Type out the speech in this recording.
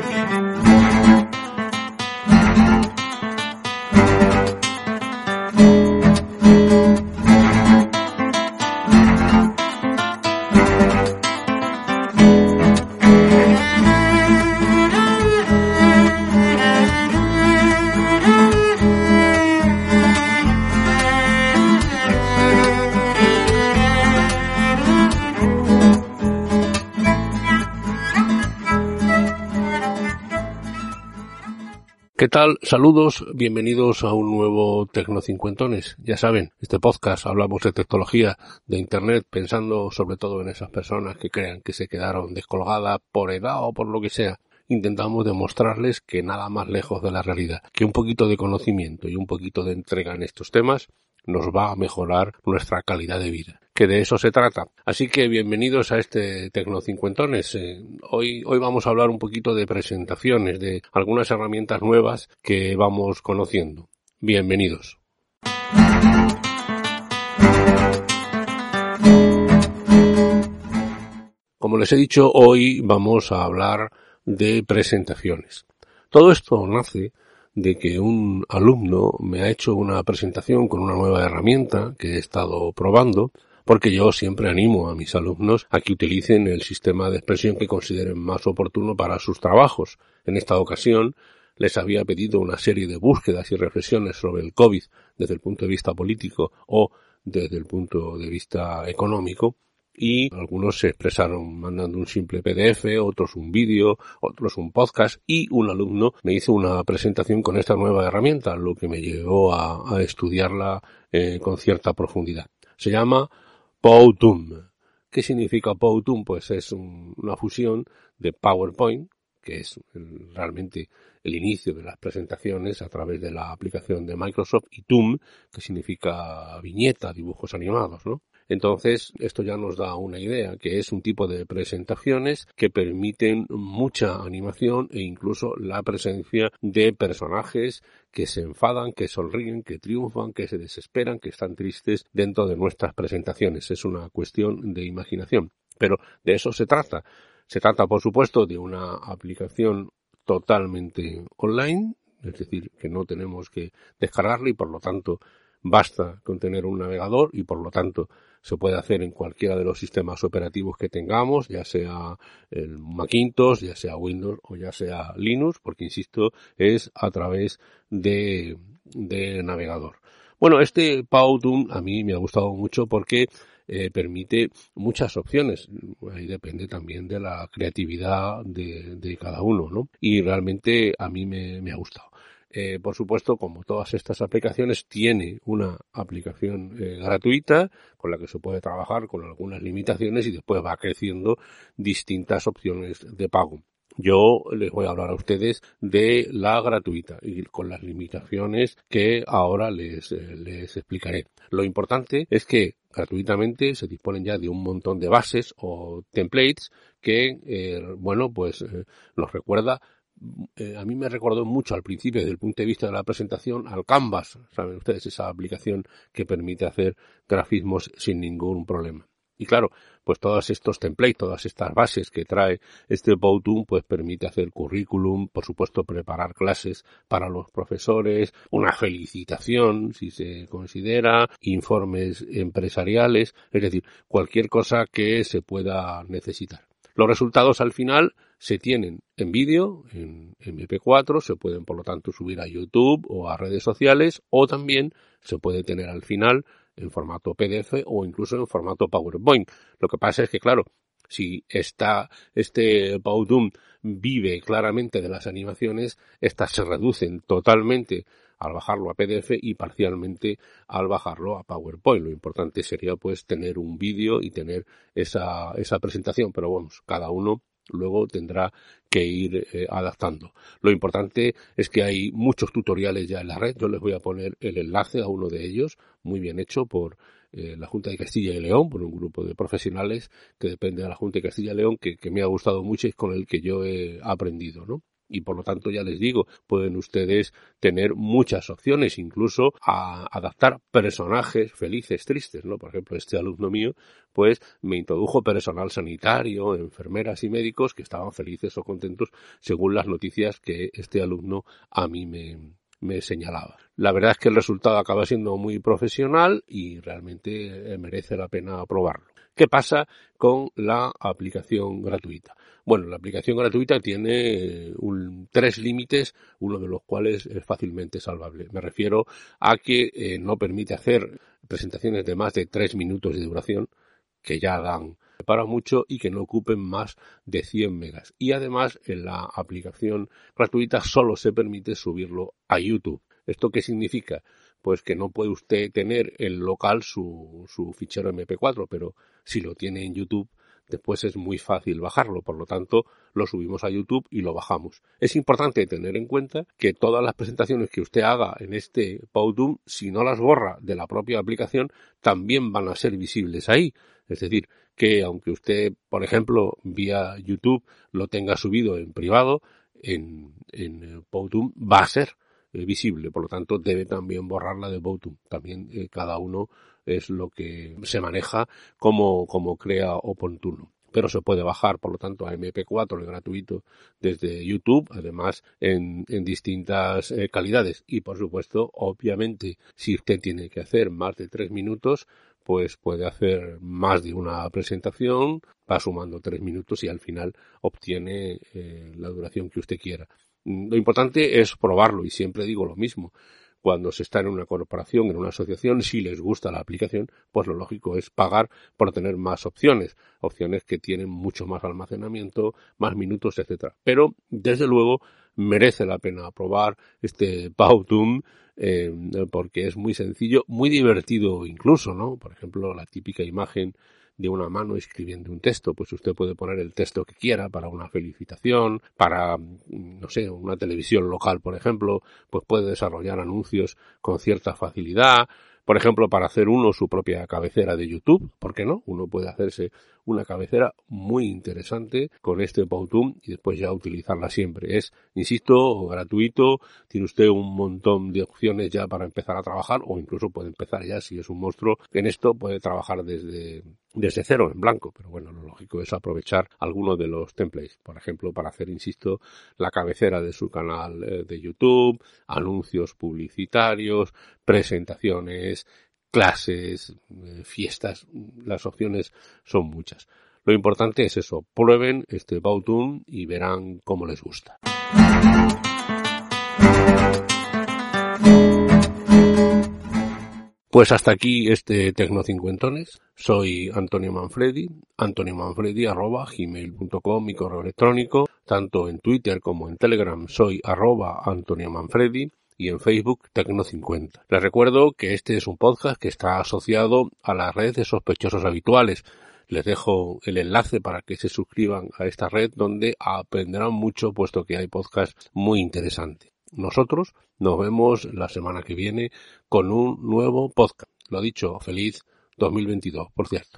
Música ¿Qué tal? Saludos, bienvenidos a un nuevo Tecnocincuentones. Ya saben, este podcast hablamos de tecnología, de Internet, pensando sobre todo en esas personas que crean que se quedaron descolgadas por edad o por lo que sea. Intentamos demostrarles que nada más lejos de la realidad, que un poquito de conocimiento y un poquito de entrega en estos temas nos va a mejorar nuestra calidad de vida que de eso se trata. Así que bienvenidos a este Tecnocincuentones. Eh, hoy, hoy vamos a hablar un poquito de presentaciones, de algunas herramientas nuevas que vamos conociendo. Bienvenidos. Como les he dicho, hoy vamos a hablar de presentaciones. Todo esto nace de que un alumno me ha hecho una presentación con una nueva herramienta que he estado probando porque yo siempre animo a mis alumnos a que utilicen el sistema de expresión que consideren más oportuno para sus trabajos. En esta ocasión les había pedido una serie de búsquedas y reflexiones sobre el COVID desde el punto de vista político o desde el punto de vista económico y algunos se expresaron mandando un simple PDF, otros un vídeo, otros un podcast y un alumno me hizo una presentación con esta nueva herramienta, lo que me llevó a, estudiarla eh, con cierta profundidad. Se llama Powtoon. ¿Qué significa Powtoon? Pues es una fusión de PowerPoint, que es realmente el inicio de las presentaciones a través de la aplicación de Microsoft, y Toon, que significa viñeta, dibujos animados, ¿no? Entonces, esto ya nos da una idea, que es un tipo de presentaciones que permiten mucha animación e incluso la presencia de personajes que se enfadan, que sonríen, que triunfan, que se desesperan, que están tristes dentro de nuestras presentaciones. Es una cuestión de imaginación. Pero de eso se trata. Se trata, por supuesto, de una aplicación totalmente online, es decir, que no tenemos que descargarla y por lo tanto basta con tener un navegador y por lo tanto se puede hacer en cualquiera de los sistemas operativos que tengamos, ya sea el Macintosh, ya sea Windows o ya sea Linux, porque insisto, es a través de, de navegador. Bueno, este Powtoon a mí me ha gustado mucho porque eh, permite muchas opciones. Ahí depende también de la creatividad de, de cada uno, ¿no? Y realmente a mí me, me ha gustado. Eh, por supuesto, como todas estas aplicaciones, tiene una aplicación eh, gratuita con la que se puede trabajar con algunas limitaciones y después va creciendo distintas opciones de pago. Yo les voy a hablar a ustedes de la gratuita y con las limitaciones que ahora les, eh, les explicaré. Lo importante es que gratuitamente se disponen ya de un montón de bases o templates que, bueno, pues nos recuerda eh, a mí me recordó mucho al principio, desde el punto de vista de la presentación, al Canvas, saben ustedes, esa aplicación que permite hacer grafismos sin ningún problema. Y claro, pues todos estos templates, todas estas bases que trae este Powtoon, pues permite hacer currículum, por supuesto preparar clases para los profesores, una felicitación, si se considera, informes empresariales, es decir, cualquier cosa que se pueda necesitar. Los resultados al final se tienen en vídeo, en MP4, se pueden por lo tanto subir a YouTube o a redes sociales o también se puede tener al final en formato PDF o incluso en formato PowerPoint. Lo que pasa es que claro, si está este Powtoon vive claramente de las animaciones, estas se reducen totalmente al bajarlo a PDF y parcialmente al bajarlo a PowerPoint. Lo importante sería pues tener un vídeo y tener esa, esa presentación, pero vamos, cada uno luego tendrá que ir eh, adaptando. Lo importante es que hay muchos tutoriales ya en la red. Yo les voy a poner el enlace a uno de ellos, muy bien hecho por eh, la Junta de Castilla y León, por un grupo de profesionales que depende de la Junta de Castilla y León, que, que me ha gustado mucho y con el que yo he aprendido, ¿no? Y por lo tanto ya les digo, pueden ustedes tener muchas opciones, incluso a adaptar personajes felices, tristes, ¿no? Por ejemplo, este alumno mío, pues me introdujo personal sanitario, enfermeras y médicos que estaban felices o contentos según las noticias que este alumno a mí me, me señalaba. La verdad es que el resultado acaba siendo muy profesional y realmente eh, merece la pena probarlo. ¿Qué pasa con la aplicación gratuita? Bueno, la aplicación gratuita tiene eh, tres límites, uno de los cuales es fácilmente salvable. Me refiero a que eh, no permite hacer presentaciones de más de tres minutos de duración, que ya dan para mucho y que no ocupen más de 100 megas. Y además en la aplicación gratuita solo se permite subirlo a YouTube. ¿Esto qué significa? Pues que no puede usted tener en local su, su fichero MP4, pero si lo tiene en YouTube, después es muy fácil bajarlo, por lo tanto lo subimos a YouTube y lo bajamos. Es importante tener en cuenta que todas las presentaciones que usted haga en este Powtoon, si no las borra de la propia aplicación, también van a ser visibles ahí. Es decir, que aunque usted, por ejemplo, vía YouTube lo tenga subido en privado, en, en va a ser eh, visible, por lo tanto debe también borrarla de Powtoon. También eh, cada uno es lo que se maneja como, como crea oportuno pero se puede bajar, por lo tanto, a MP4 gratuito desde YouTube, además en, en distintas eh, calidades. Y por supuesto, obviamente, si usted tiene que hacer más de tres minutos, pues puede hacer más de una presentación, va sumando tres minutos y al final obtiene la duración que usted quiera. Lo importante es probarlo y siempre digo lo mismo cuando se está en una corporación, en una asociación, si les gusta la aplicación, pues lo lógico es pagar por tener más opciones, opciones que tienen mucho más almacenamiento, más minutos, etcétera. Pero desde luego merece la pena probar este Powtoon eh, porque es muy sencillo, muy divertido incluso, ¿no? Por ejemplo, la típica imagen de una mano escribiendo un texto, pues usted puede poner el texto que quiera para una felicitación, para, no sé, una televisión local, por ejemplo, pues puede desarrollar anuncios con cierta facilidad, por ejemplo, para hacer uno su propia cabecera de YouTube, ¿por qué no? Uno puede hacerse una cabecera muy interesante con este Powtoon y después ya utilizarla siempre. Es, insisto, gratuito, tiene usted un montón de opciones ya para empezar a trabajar o incluso puede empezar ya si es un monstruo en esto puede trabajar desde desde cero en blanco, pero bueno, lo lógico es aprovechar algunos de los templates, por ejemplo, para hacer, insisto, la cabecera de su canal eh, de YouTube, anuncios publicitarios, presentaciones, clases, eh, fiestas, las opciones son muchas. Lo importante es eso, prueben este Bautum y verán cómo les gusta. Pues hasta aquí este Tecno Cincuentones. Soy Antonio Manfredi, Antonio Manfredi mi correo electrónico, tanto en Twitter como en Telegram soy arroba Antonio Manfredi y en Facebook Tecno50. Les recuerdo que este es un podcast que está asociado a la red de sospechosos habituales. Les dejo el enlace para que se suscriban a esta red donde aprenderán mucho puesto que hay podcasts muy interesantes. Nosotros nos vemos la semana que viene con un nuevo podcast. Lo dicho, feliz 2022, por cierto.